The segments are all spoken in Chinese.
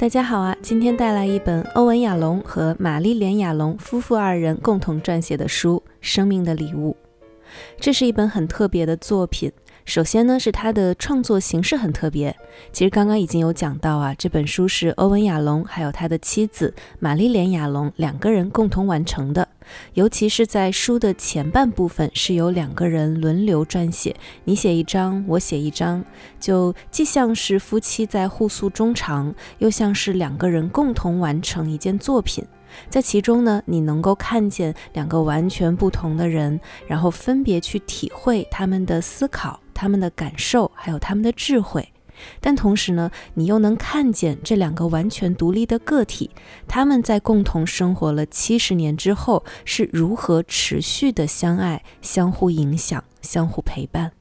大家好啊！今天带来一本欧文·亚龙和玛丽莲·亚龙夫妇二人共同撰写的书《生命的礼物》。这是一本很特别的作品。首先呢，是它的创作形式很特别。其实刚刚已经有讲到啊，这本书是欧文·亚龙还有他的妻子玛丽莲·亚龙两个人共同完成的。尤其是在书的前半部分，是由两个人轮流撰写，你写一章，我写一章，就既像是夫妻在互诉衷肠，又像是两个人共同完成一件作品。在其中呢，你能够看见两个完全不同的人，然后分别去体会他们的思考、他们的感受，还有他们的智慧。但同时呢，你又能看见这两个完全独立的个体，他们在共同生活了七十年之后，是如何持续的相爱、相互影响、相互陪伴。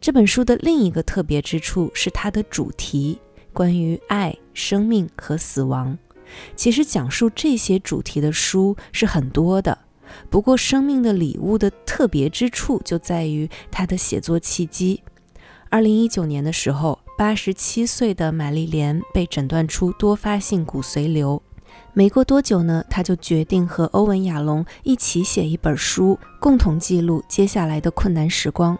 这本书的另一个特别之处是它的主题，关于爱、生命和死亡。其实讲述这些主题的书是很多的，不过《生命的礼物》的特别之处就在于它的写作契机。二零一九年的时候，八十七岁的玛丽莲被诊断出多发性骨髓瘤。没过多久呢，她就决定和欧文·亚龙一起写一本书，共同记录接下来的困难时光。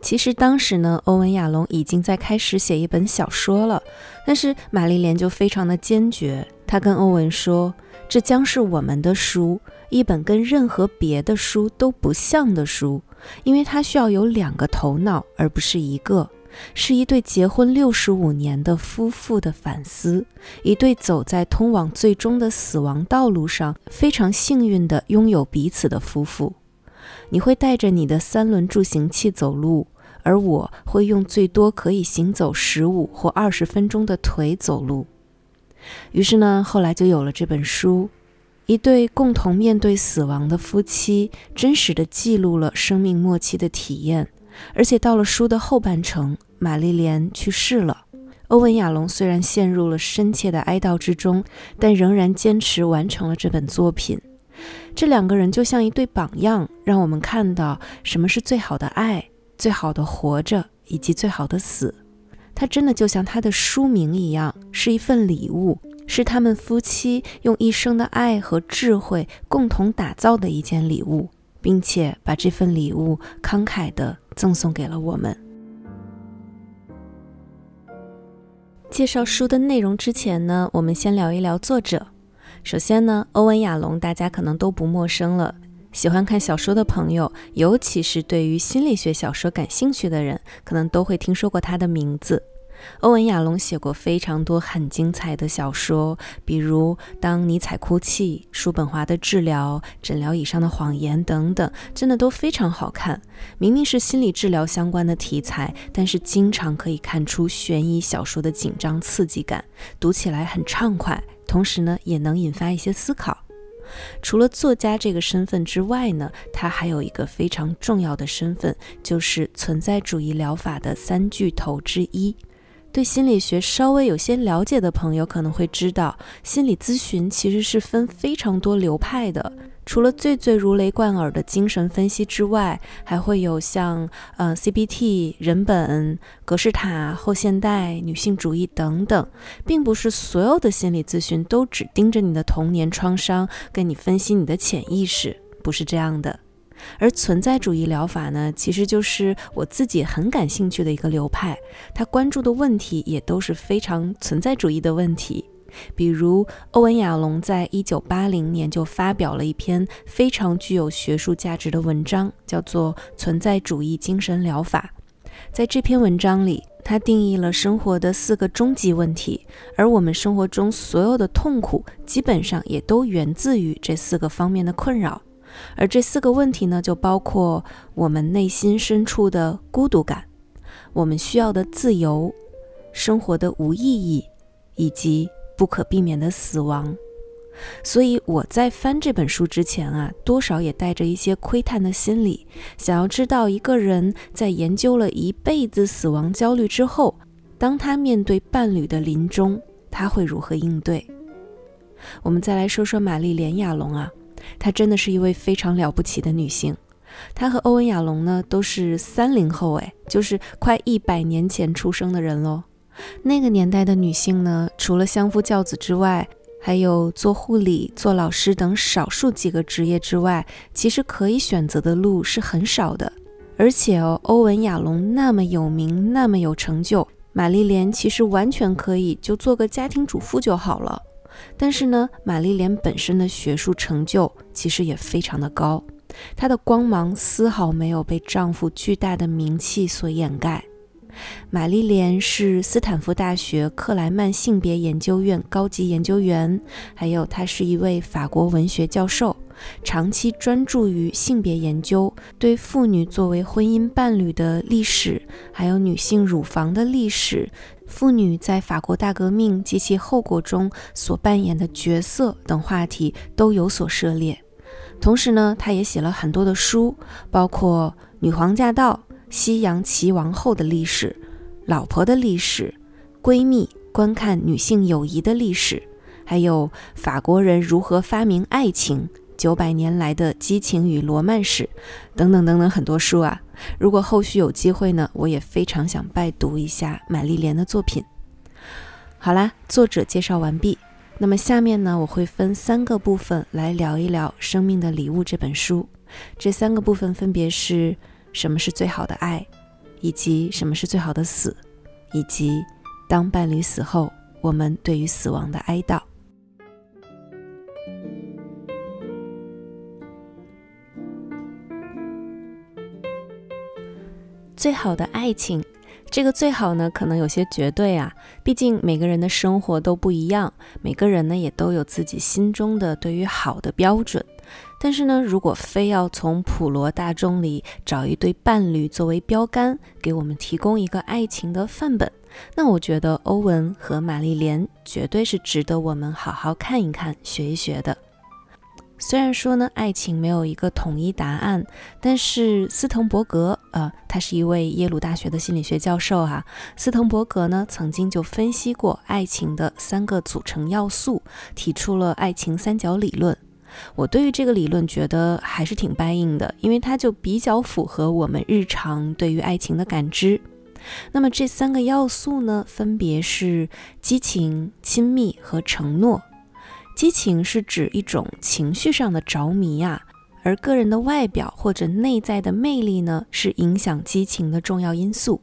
其实当时呢，欧文·亚龙已经在开始写一本小说了，但是玛丽莲就非常的坚决。她跟欧文说：“这将是我们的书，一本跟任何别的书都不像的书，因为它需要有两个头脑，而不是一个，是一对结婚六十五年的夫妇的反思，一对走在通往最终的死亡道路上非常幸运的拥有彼此的夫妇。你会带着你的三轮助行器走路，而我会用最多可以行走十五或二十分钟的腿走路。”于是呢，后来就有了这本书。一对共同面对死亡的夫妻，真实的记录了生命末期的体验。而且到了书的后半程，玛丽莲去世了。欧文·亚龙虽然陷入了深切的哀悼之中，但仍然坚持完成了这本作品。这两个人就像一对榜样，让我们看到什么是最好的爱、最好的活着以及最好的死。它真的就像它的书名一样，是一份礼物，是他们夫妻用一生的爱和智慧共同打造的一件礼物，并且把这份礼物慷慨地赠送给了我们。介绍书的内容之前呢，我们先聊一聊作者。首先呢，欧文·亚龙大家可能都不陌生了，喜欢看小说的朋友，尤其是对于心理学小说感兴趣的人，可能都会听说过他的名字。欧文·亚龙写过非常多很精彩的小说，比如《当尼采哭泣》《叔本华的治疗》《诊疗椅上的谎言》等等，真的都非常好看。明明是心理治疗相关的题材，但是经常可以看出悬疑小说的紧张刺激感，读起来很畅快，同时呢，也能引发一些思考。除了作家这个身份之外呢，他还有一个非常重要的身份，就是存在主义疗法的三巨头之一。对心理学稍微有些了解的朋友可能会知道，心理咨询其实是分非常多流派的。除了最最如雷贯耳的精神分析之外，还会有像呃 CBT、人本、格式塔、后现代、女性主义等等，并不是所有的心理咨询都只盯着你的童年创伤，跟你分析你的潜意识，不是这样的。而存在主义疗法呢，其实就是我自己很感兴趣的一个流派，他关注的问题也都是非常存在主义的问题。比如，欧文·亚龙在一九八零年就发表了一篇非常具有学术价值的文章，叫做《存在主义精神疗法》。在这篇文章里，他定义了生活的四个终极问题，而我们生活中所有的痛苦，基本上也都源自于这四个方面的困扰。而这四个问题呢，就包括我们内心深处的孤独感，我们需要的自由，生活的无意义，以及不可避免的死亡。所以我在翻这本书之前啊，多少也带着一些窥探的心理，想要知道一个人在研究了一辈子死亡焦虑之后，当他面对伴侣的临终，他会如何应对？我们再来说说玛丽莲·亚龙啊。她真的是一位非常了不起的女性。她和欧文·亚龙呢都是三零后，哎，就是快一百年前出生的人喽。那个年代的女性呢，除了相夫教子之外，还有做护理、做老师等少数几个职业之外，其实可以选择的路是很少的。而且哦，欧文·亚龙那么有名，那么有成就，玛丽莲其实完全可以就做个家庭主妇就好了。但是呢，玛丽莲本身的学术成就其实也非常的高，她的光芒丝毫没有被丈夫巨大的名气所掩盖。玛丽莲是斯坦福大学克莱曼性别研究院高级研究员，还有她是一位法国文学教授，长期专注于性别研究，对妇女作为婚姻伴侣的历史，还有女性乳房的历史，妇女在法国大革命及其后果中所扮演的角色等话题都有所涉猎。同时呢，她也写了很多的书，包括《女皇驾到》。西洋棋王后的历史，老婆的历史，闺蜜观看女性友谊的历史，还有法国人如何发明爱情，九百年来的激情与罗曼史，等等等等很多书啊。如果后续有机会呢，我也非常想拜读一下玛丽莲的作品。好啦，作者介绍完毕。那么下面呢，我会分三个部分来聊一聊《生命的礼物》这本书。这三个部分分别是。什么是最好的爱，以及什么是最好的死，以及当伴侣死后，我们对于死亡的哀悼。最好的爱情，这个最好呢，可能有些绝对啊，毕竟每个人的生活都不一样，每个人呢也都有自己心中的对于好的标准。但是呢，如果非要从普罗大众里找一对伴侣作为标杆，给我们提供一个爱情的范本，那我觉得欧文和玛丽莲绝对是值得我们好好看一看、学一学的。虽然说呢，爱情没有一个统一答案，但是斯滕伯格，呃，他是一位耶鲁大学的心理学教授哈。斯滕伯格呢，曾经就分析过爱情的三个组成要素，提出了爱情三角理论。我对于这个理论觉得还是挺 buy in 的，因为它就比较符合我们日常对于爱情的感知。那么这三个要素呢，分别是激情、亲密和承诺。激情是指一种情绪上的着迷呀，而个人的外表或者内在的魅力呢，是影响激情的重要因素。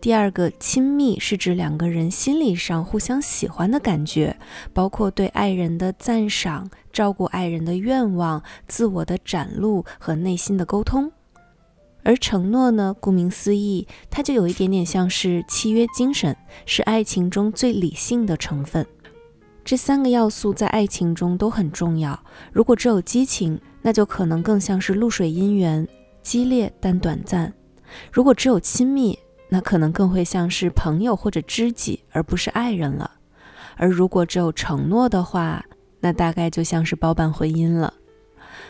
第二个亲密是指两个人心理上互相喜欢的感觉，包括对爱人的赞赏、照顾爱人的愿望、自我的展露和内心的沟通。而承诺呢，顾名思义，它就有一点点像是契约精神，是爱情中最理性的成分。这三个要素在爱情中都很重要。如果只有激情，那就可能更像是露水姻缘，激烈但短暂；如果只有亲密，那可能更会像是朋友或者知己，而不是爱人了。而如果只有承诺的话，那大概就像是包办婚姻了。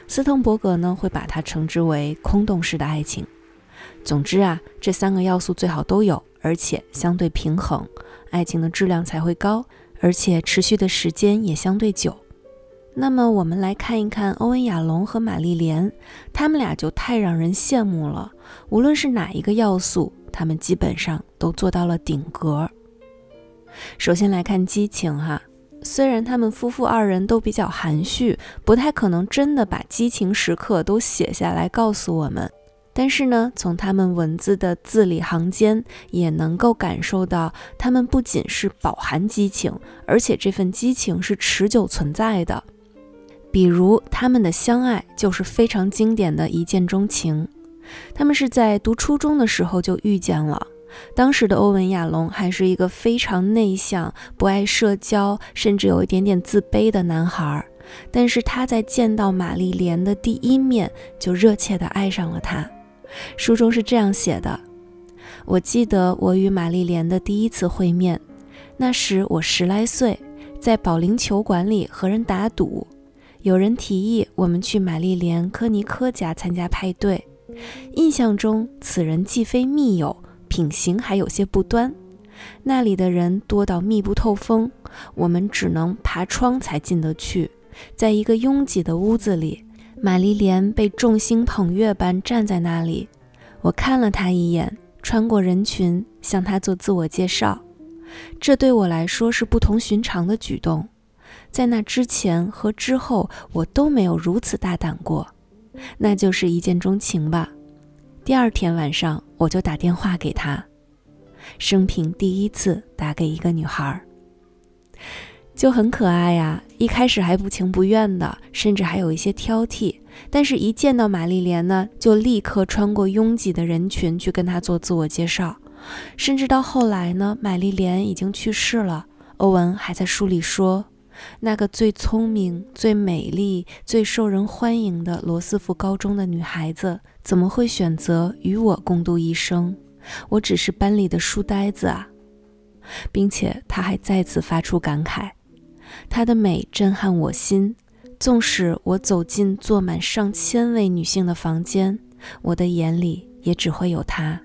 斯滕伯格呢，会把它称之为空洞式的爱情。总之啊，这三个要素最好都有，而且相对平衡，爱情的质量才会高，而且持续的时间也相对久。那么我们来看一看欧文·亚龙和玛丽莲，他们俩就太让人羡慕了。无论是哪一个要素。他们基本上都做到了顶格。首先来看激情哈，虽然他们夫妇二人都比较含蓄，不太可能真的把激情时刻都写下来告诉我们，但是呢，从他们文字的字里行间也能够感受到，他们不仅是饱含激情，而且这份激情是持久存在的。比如他们的相爱就是非常经典的一见钟情。他们是在读初中的时候就遇见了。当时的欧文·亚龙还是一个非常内向、不爱社交，甚至有一点点自卑的男孩。但是他在见到玛丽莲的第一面，就热切地爱上了她。书中是这样写的：“我记得我与玛丽莲的第一次会面，那时我十来岁，在保龄球馆里和人打赌。有人提议我们去玛丽莲·科尼科家参加派对。”印象中，此人既非密友，品行还有些不端。那里的人多到密不透风，我们只能爬窗才进得去。在一个拥挤的屋子里，玛丽莲被众星捧月般站在那里。我看了她一眼，穿过人群向她做自我介绍。这对我来说是不同寻常的举动，在那之前和之后，我都没有如此大胆过。那就是一见钟情吧。第二天晚上，我就打电话给他，生平第一次打给一个女孩，就很可爱呀。一开始还不情不愿的，甚至还有一些挑剔，但是一见到玛丽莲呢，就立刻穿过拥挤的人群去跟她做自我介绍。甚至到后来呢，玛丽莲已经去世了，欧文还在书里说。那个最聪明、最美丽、最受人欢迎的罗斯福高中的女孩子，怎么会选择与我共度一生？我只是班里的书呆子啊！并且他还再次发出感慨：她的美震撼我心，纵使我走进坐满上千位女性的房间，我的眼里也只会有她。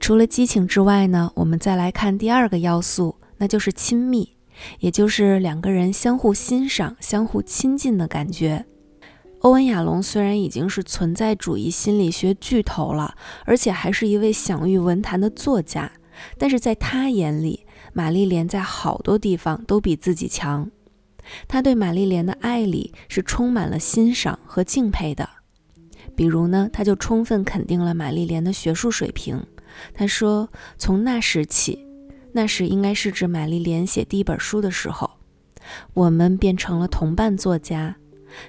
除了激情之外呢，我们再来看第二个要素，那就是亲密。也就是两个人相互欣赏、相互亲近的感觉。欧文·亚龙虽然已经是存在主义心理学巨头了，而且还是一位享誉文坛的作家，但是在他眼里，玛丽莲在好多地方都比自己强。他对玛丽莲的爱里是充满了欣赏和敬佩的。比如呢，他就充分肯定了玛丽莲的学术水平。他说：“从那时起。”那时应该是指玛丽莲写第一本书的时候，我们变成了同伴作家。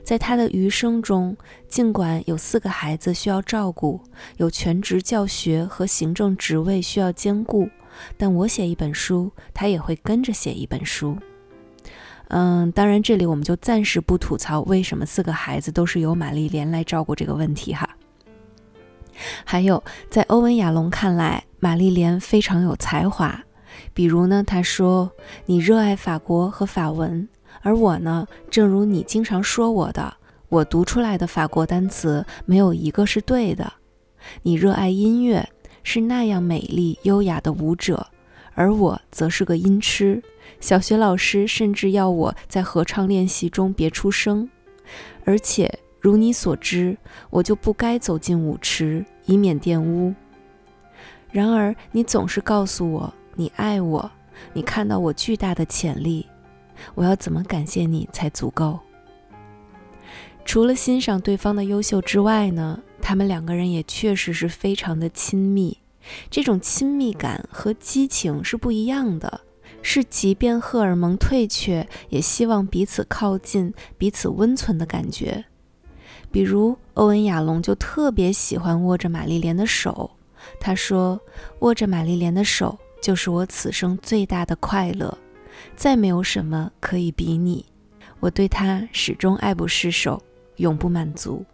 在他的余生中，尽管有四个孩子需要照顾，有全职教学和行政职位需要兼顾，但我写一本书，他也会跟着写一本书。嗯，当然，这里我们就暂时不吐槽为什么四个孩子都是由玛丽莲来照顾这个问题哈。还有，在欧文·亚龙看来，玛丽莲非常有才华。比如呢，他说你热爱法国和法文，而我呢，正如你经常说我的，我读出来的法国单词没有一个是对的。你热爱音乐，是那样美丽优雅的舞者，而我则是个音痴。小学老师甚至要我在合唱练习中别出声，而且如你所知，我就不该走进舞池，以免玷污。然而你总是告诉我。你爱我，你看到我巨大的潜力，我要怎么感谢你才足够？除了欣赏对方的优秀之外呢，他们两个人也确实是非常的亲密。这种亲密感和激情是不一样的，是即便荷尔蒙退却，也希望彼此靠近、彼此温存的感觉。比如欧文·亚龙就特别喜欢握着玛丽莲的手，他说：“握着玛丽莲的手。”就是我此生最大的快乐，再没有什么可以比拟。我对他始终爱不释手，永不满足。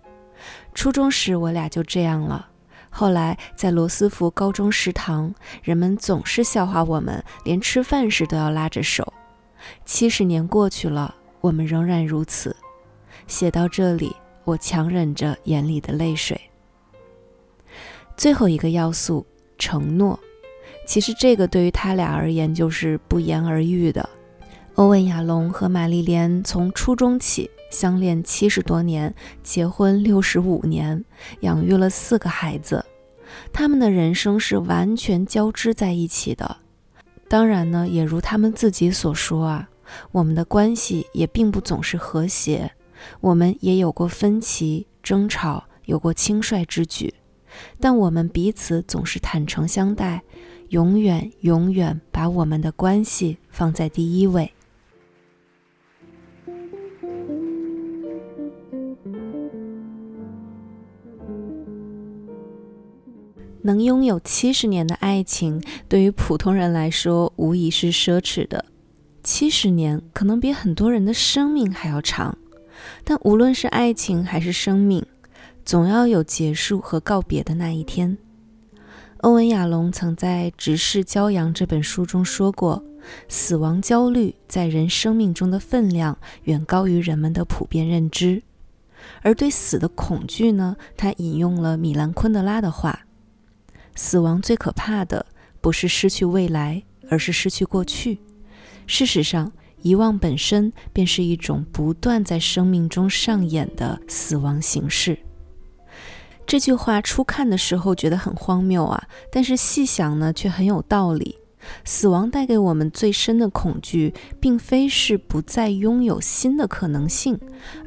初中时我俩就这样了，后来在罗斯福高中食堂，人们总是笑话我们，连吃饭时都要拉着手。七十年过去了，我们仍然如此。写到这里，我强忍着眼里的泪水。最后一个要素，承诺。其实这个对于他俩而言就是不言而喻的。欧文·亚龙和玛丽莲从初中起相恋七十多年，结婚六十五年，养育了四个孩子。他们的人生是完全交织在一起的。当然呢，也如他们自己所说啊，我们的关系也并不总是和谐，我们也有过分歧、争吵，有过轻率之举，但我们彼此总是坦诚相待。永远永远把我们的关系放在第一位。能拥有七十年的爱情，对于普通人来说无疑是奢侈的。七十年可能比很多人的生命还要长，但无论是爱情还是生命，总要有结束和告别的那一天。欧文·亚龙曾在《直视骄阳》这本书中说过：“死亡焦虑在人生命中的分量远高于人们的普遍认知。”而对死的恐惧呢？他引用了米兰·昆德拉的话：“死亡最可怕的不是失去未来，而是失去过去。事实上，遗忘本身便是一种不断在生命中上演的死亡形式。”这句话初看的时候觉得很荒谬啊，但是细想呢，却很有道理。死亡带给我们最深的恐惧，并非是不再拥有新的可能性，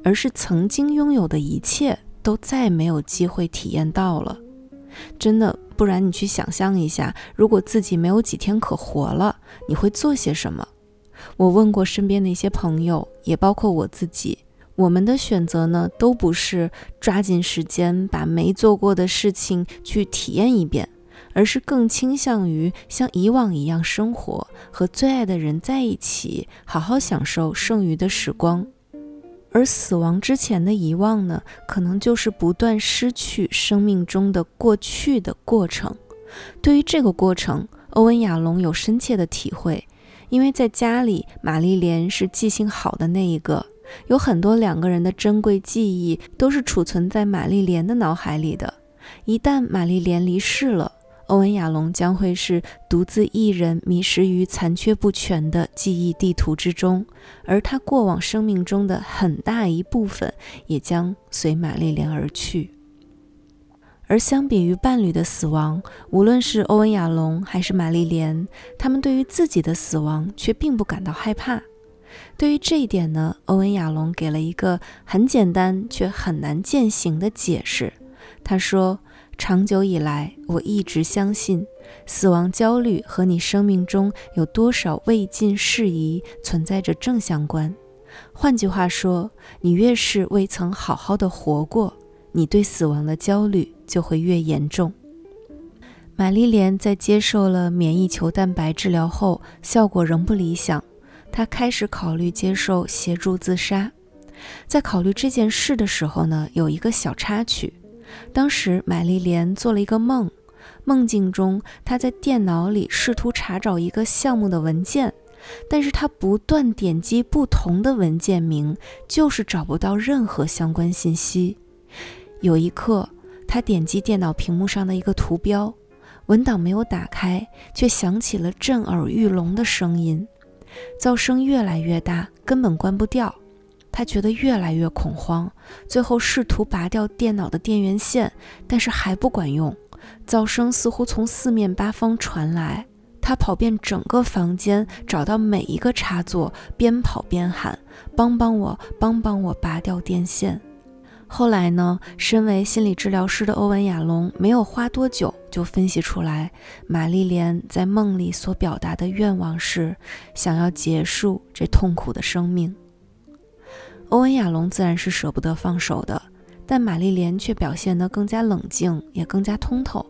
而是曾经拥有的一切都再没有机会体验到了。真的，不然你去想象一下，如果自己没有几天可活了，你会做些什么？我问过身边的一些朋友，也包括我自己，我们的选择呢，都不是抓紧时间把没做过的事情去体验一遍。而是更倾向于像以往一样生活，和最爱的人在一起，好好享受剩余的时光。而死亡之前的遗忘呢，可能就是不断失去生命中的过去的过程。对于这个过程，欧文·亚龙有深切的体会，因为在家里，玛丽莲是记性好的那一个，有很多两个人的珍贵记忆都是储存在玛丽莲的脑海里的。一旦玛丽莲离世了，欧文·亚龙将会是独自一人迷失于残缺不全的记忆地图之中，而他过往生命中的很大一部分也将随玛丽莲而去。而相比于伴侣的死亡，无论是欧文·亚龙还是玛丽莲，他们对于自己的死亡却并不感到害怕。对于这一点呢，欧文·亚龙给了一个很简单却很难践行的解释。他说。长久以来，我一直相信，死亡焦虑和你生命中有多少未尽事宜存在着正相关。换句话说，你越是未曾好好的活过，你对死亡的焦虑就会越严重。玛丽莲在接受了免疫球蛋白治疗后，效果仍不理想，他开始考虑接受协助自杀。在考虑这件事的时候呢，有一个小插曲。当时，玛丽莲做了一个梦，梦境中她在电脑里试图查找一个项目的文件，但是她不断点击不同的文件名，就是找不到任何相关信息。有一刻，她点击电脑屏幕上的一个图标，文档没有打开，却响起了震耳欲聋的声音，噪声越来越大，根本关不掉。他觉得越来越恐慌，最后试图拔掉电脑的电源线，但是还不管用。噪声似乎从四面八方传来，他跑遍整个房间，找到每一个插座，边跑边喊：“帮帮我，帮帮我，拔掉电线！”后来呢？身为心理治疗师的欧文·亚龙没有花多久就分析出来，玛丽莲在梦里所表达的愿望是想要结束这痛苦的生命。欧文·亚龙自然是舍不得放手的，但玛丽莲却表现得更加冷静，也更加通透。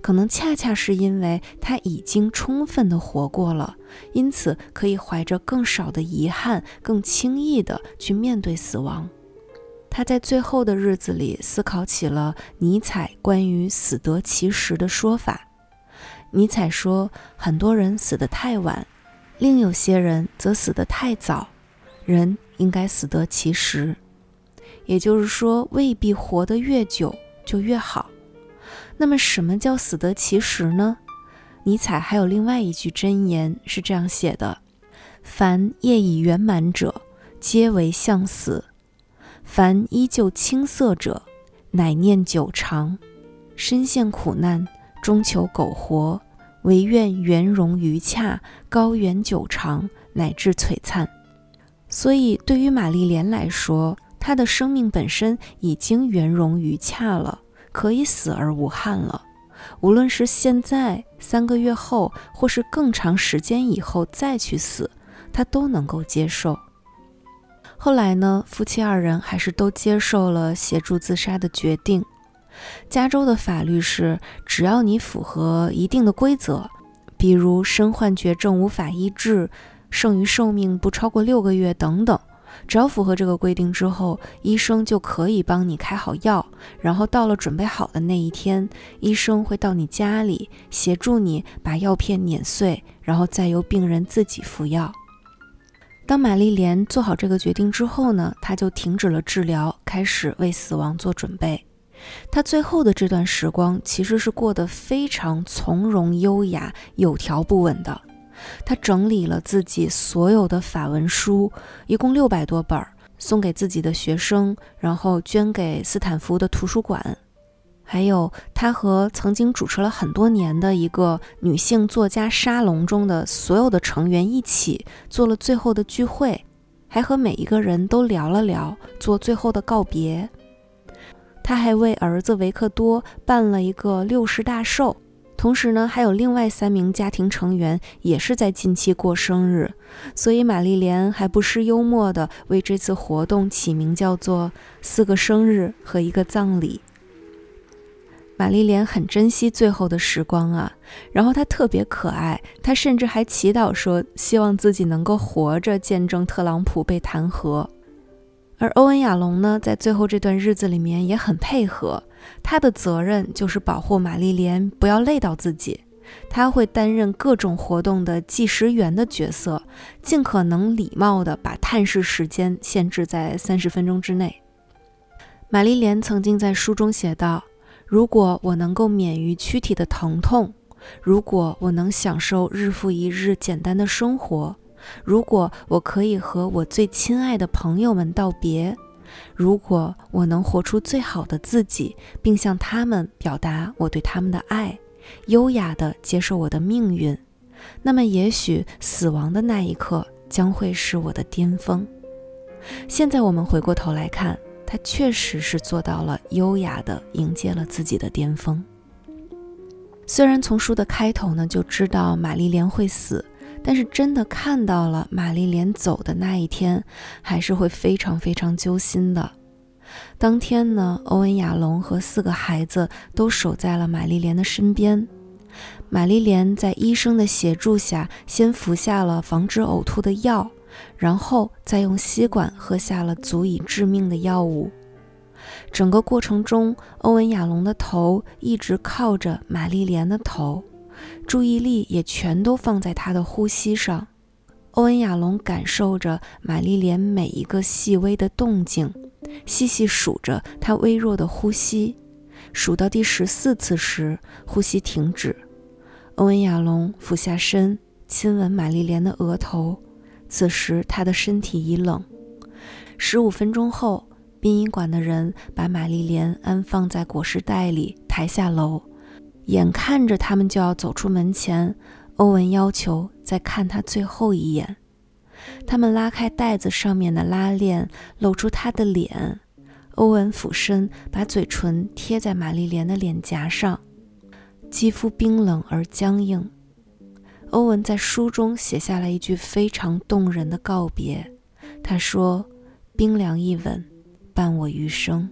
可能恰恰是因为她已经充分地活过了，因此可以怀着更少的遗憾，更轻易地去面对死亡。他在最后的日子里思考起了尼采关于“死得其时”的说法。尼采说：“很多人死得太晚，另有些人则死得太早。人。”应该死得其时，也就是说，未必活得越久就越好。那么，什么叫死得其时呢？尼采还有另外一句箴言是这样写的：“凡业已圆满者，皆为向死；凡依旧青涩者，乃念久长。身陷苦难，终求苟活，唯愿圆融于洽，高远久长，乃至璀璨。”所以，对于玛丽莲来说，她的生命本身已经圆融于洽了，可以死而无憾了。无论是现在、三个月后，或是更长时间以后再去死，她都能够接受。后来呢，夫妻二人还是都接受了协助自杀的决定。加州的法律是，只要你符合一定的规则，比如身患绝症无法医治。剩余寿命不超过六个月等等，只要符合这个规定之后，医生就可以帮你开好药。然后到了准备好的那一天，医生会到你家里协助你把药片碾碎，然后再由病人自己服药。当玛丽莲做好这个决定之后呢，她就停止了治疗，开始为死亡做准备。她最后的这段时光其实是过得非常从容、优雅、有条不紊的。他整理了自己所有的法文书，一共六百多本，送给自己的学生，然后捐给斯坦福的图书馆。还有他和曾经主持了很多年的一个女性作家沙龙中的所有的成员一起做了最后的聚会，还和每一个人都聊了聊，做最后的告别。他还为儿子维克多办了一个六十大寿。同时呢，还有另外三名家庭成员也是在近期过生日，所以玛丽莲还不失幽默的为这次活动起名叫做“四个生日和一个葬礼”。玛丽莲很珍惜最后的时光啊，然后她特别可爱，她甚至还祈祷说，希望自己能够活着见证特朗普被弹劾。而欧文·亚龙呢，在最后这段日子里面也很配合。他的责任就是保护玛丽莲不要累到自己。他会担任各种活动的计时员的角色，尽可能礼貌地把探视时间限制在三十分钟之内。玛丽莲曾经在书中写道：“如果我能够免于躯体的疼痛，如果我能享受日复一日简单的生活，如果我可以和我最亲爱的朋友们道别。”如果我能活出最好的自己，并向他们表达我对他们的爱，优雅地接受我的命运，那么也许死亡的那一刻将会是我的巅峰。现在我们回过头来看，他确实是做到了优雅地迎接了自己的巅峰。虽然从书的开头呢就知道玛丽莲会死。但是真的看到了玛丽莲走的那一天，还是会非常非常揪心的。当天呢，欧文·亚龙和四个孩子都守在了玛丽莲的身边。玛丽莲在医生的协助下，先服下了防止呕吐的药，然后再用吸管喝下了足以致命的药物。整个过程中，欧文·亚龙的头一直靠着玛丽莲的头。注意力也全都放在他的呼吸上。欧文·亚龙感受着玛丽莲每一个细微的动静，细细数着她微弱的呼吸。数到第十四次时，呼吸停止。欧文·亚龙俯下身，亲吻玛丽莲的额头。此时，他的身体已冷。十五分钟后，殡仪馆的人把玛丽莲安放在裹尸袋里，抬下楼。眼看着他们就要走出门前，欧文要求再看他最后一眼。他们拉开袋子上面的拉链，露出他的脸。欧文俯身，把嘴唇贴在玛丽莲的脸颊上，肌肤冰冷而僵硬。欧文在书中写下了一句非常动人的告别，他说：“冰凉一吻，伴我余生。”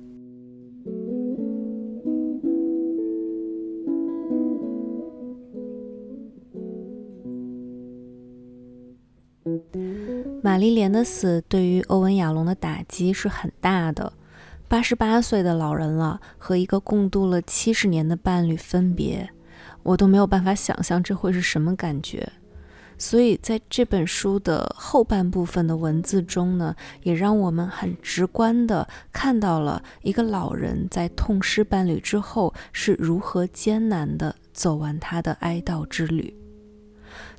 玛丽莲的死对于欧文·亚龙的打击是很大的。八十八岁的老人了，和一个共度了七十年的伴侣分别，我都没有办法想象这会是什么感觉。所以在这本书的后半部分的文字中呢，也让我们很直观地看到了一个老人在痛失伴侣之后是如何艰难地走完他的哀悼之旅。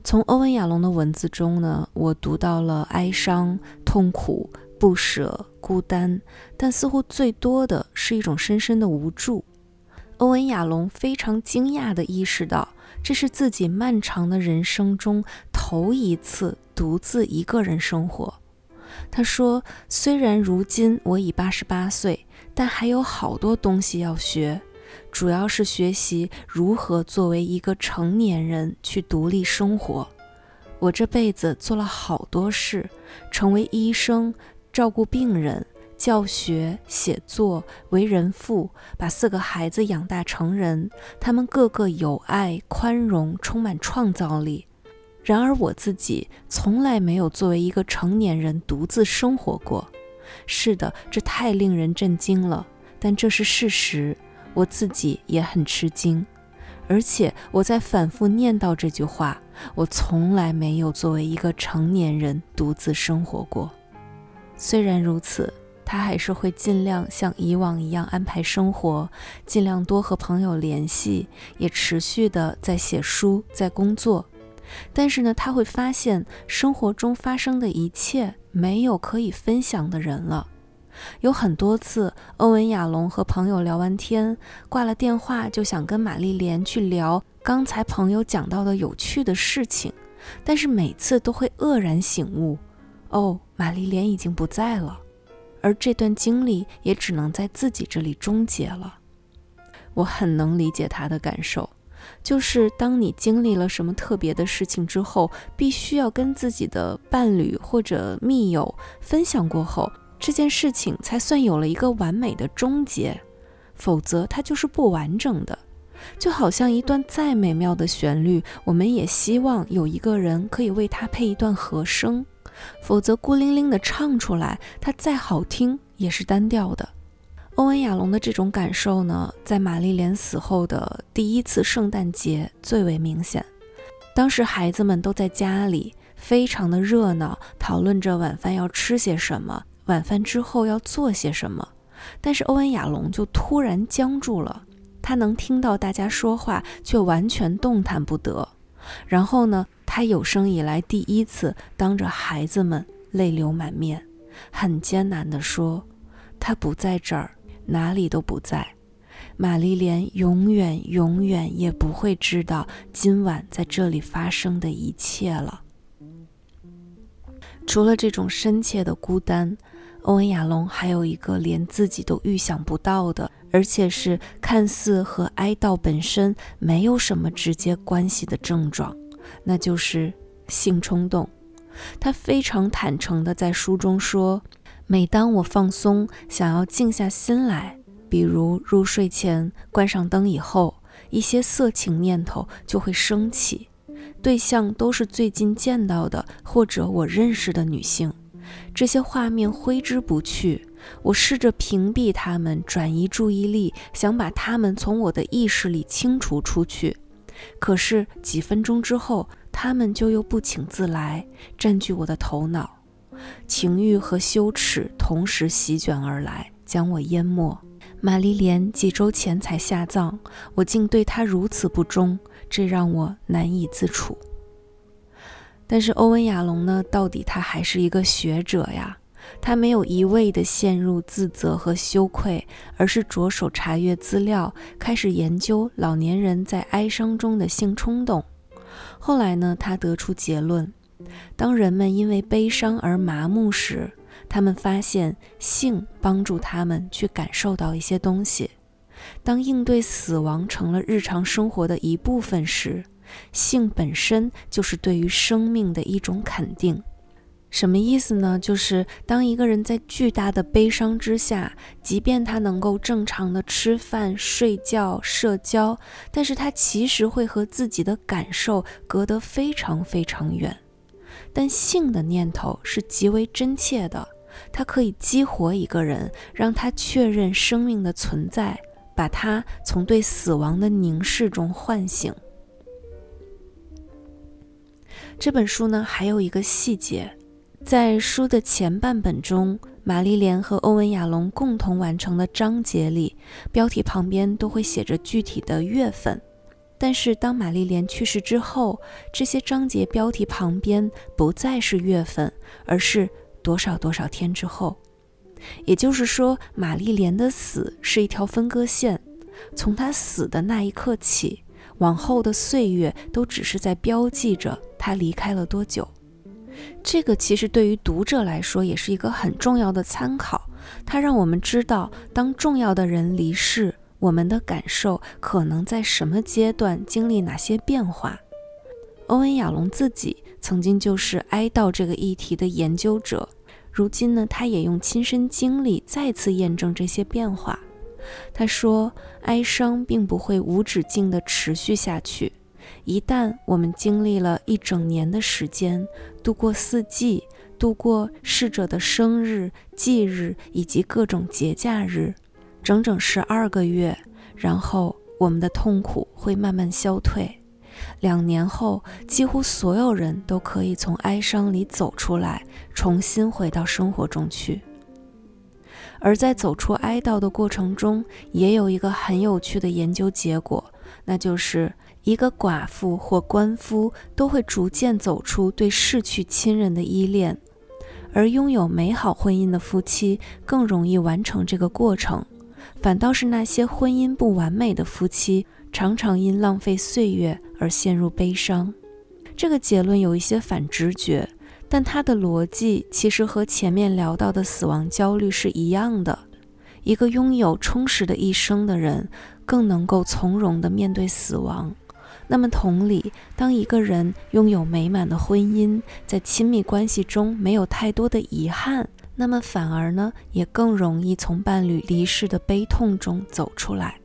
从欧文·亚龙的文字中呢，我读到了哀伤、痛苦、不舍、孤单，但似乎最多的是一种深深的无助。欧文·亚龙非常惊讶地意识到，这是自己漫长的人生中头一次独自一个人生活。他说：“虽然如今我已八十八岁，但还有好多东西要学。”主要是学习如何作为一个成年人去独立生活。我这辈子做了好多事，成为医生，照顾病人，教学、写作，为人父，把四个孩子养大成人。他们个个有爱、宽容，充满创造力。然而我自己从来没有作为一个成年人独自生活过。是的，这太令人震惊了，但这是事实。我自己也很吃惊，而且我在反复念叨这句话：我从来没有作为一个成年人独自生活过。虽然如此，他还是会尽量像以往一样安排生活，尽量多和朋友联系，也持续的在写书，在工作。但是呢，他会发现生活中发生的一切没有可以分享的人了。有很多次，欧文·亚龙和朋友聊完天，挂了电话，就想跟玛丽莲去聊刚才朋友讲到的有趣的事情，但是每次都会愕然醒悟：哦，玛丽莲已经不在了，而这段经历也只能在自己这里终结了。我很能理解他的感受。就是当你经历了什么特别的事情之后，必须要跟自己的伴侣或者密友分享过后，这件事情才算有了一个完美的终结，否则它就是不完整的。就好像一段再美妙的旋律，我们也希望有一个人可以为它配一段和声，否则孤零零的唱出来，它再好听也是单调的。欧文·亚龙的这种感受呢，在玛丽莲死后的第一次圣诞节最为明显。当时孩子们都在家里，非常的热闹，讨论着晚饭要吃些什么，晚饭之后要做些什么。但是欧文·亚龙就突然僵住了，他能听到大家说话，却完全动弹不得。然后呢，他有生以来第一次当着孩子们泪流满面，很艰难地说：“他不在这儿。”哪里都不在，玛丽莲永远永远也不会知道今晚在这里发生的一切了。除了这种深切的孤单，欧文·亚龙还有一个连自己都预想不到的，而且是看似和哀悼本身没有什么直接关系的症状，那就是性冲动。他非常坦诚地在书中说。每当我放松，想要静下心来，比如入睡前关上灯以后，一些色情念头就会升起。对象都是最近见到的或者我认识的女性，这些画面挥之不去。我试着屏蔽他们，转移注意力，想把他们从我的意识里清除出去。可是几分钟之后，他们就又不请自来，占据我的头脑。情欲和羞耻同时席卷而来，将我淹没。玛丽莲几周前才下葬，我竟对她如此不忠，这让我难以自处。但是欧文·亚龙呢？到底他还是一个学者呀。他没有一味地陷入自责和羞愧，而是着手查阅资料，开始研究老年人在哀伤中的性冲动。后来呢，他得出结论。当人们因为悲伤而麻木时，他们发现性帮助他们去感受到一些东西。当应对死亡成了日常生活的一部分时，性本身就是对于生命的一种肯定。什么意思呢？就是当一个人在巨大的悲伤之下，即便他能够正常的吃饭、睡觉、社交，但是他其实会和自己的感受隔得非常非常远。但性的念头是极为真切的，它可以激活一个人，让他确认生命的存在，把他从对死亡的凝视中唤醒。这本书呢，还有一个细节，在书的前半本中，玛丽莲和欧文·亚龙共同完成的章节里，标题旁边都会写着具体的月份。但是，当玛丽莲去世之后，这些章节标题旁边不再是月份，而是多少多少天之后。也就是说，玛丽莲的死是一条分割线，从她死的那一刻起，往后的岁月都只是在标记着她离开了多久。这个其实对于读者来说也是一个很重要的参考，它让我们知道，当重要的人离世。我们的感受可能在什么阶段经历哪些变化？欧文·亚龙自己曾经就是哀悼这个议题的研究者，如今呢，他也用亲身经历再次验证这些变化。他说：“哀伤并不会无止境地持续下去。一旦我们经历了一整年的时间，度过四季，度过逝者的生日、忌日以及各种节假日。”整整十二个月，然后我们的痛苦会慢慢消退。两年后，几乎所有人都可以从哀伤里走出来，重新回到生活中去。而在走出哀悼的过程中，也有一个很有趣的研究结果，那就是一个寡妇或官夫都会逐渐走出对逝去亲人的依恋。而拥有美好婚姻的夫妻更容易完成这个过程，反倒是那些婚姻不完美的夫妻，常常因浪费岁月而陷入悲伤。这个结论有一些反直觉，但它的逻辑其实和前面聊到的死亡焦虑是一样的。一个拥有充实的一生的人，更能够从容地面对死亡。那么，同理，当一个人拥有美满的婚姻，在亲密关系中没有太多的遗憾，那么反而呢，也更容易从伴侣离世的悲痛中走出来。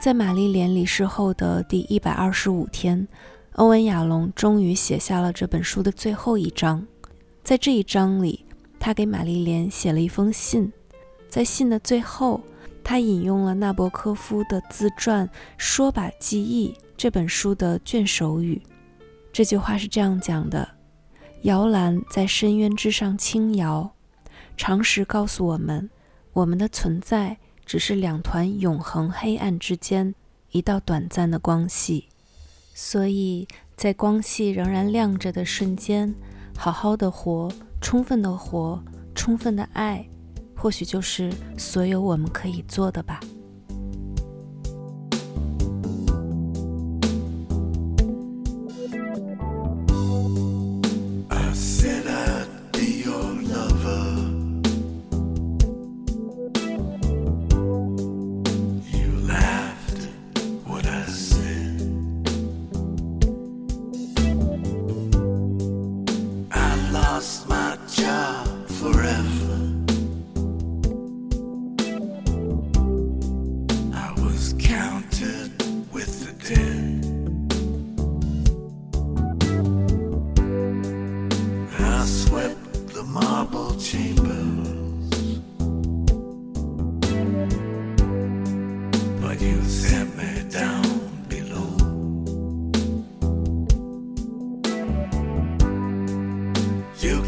在玛丽莲离世后的第一百二十五天，欧文·亚龙终于写下了这本书的最后一章。在这一章里，他给玛丽莲写了一封信。在信的最后，他引用了纳博科夫的自传《说吧，记忆》这本书的卷首语。这句话是这样讲的：“摇篮在深渊之上轻摇，常识告诉我们，我们的存在只是两团永恒黑暗之间一道短暂的光系。所以在光系仍然亮着的瞬间，好好的活，充分的活，充分的爱。”或许就是所有我们可以做的吧。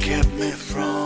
kept me from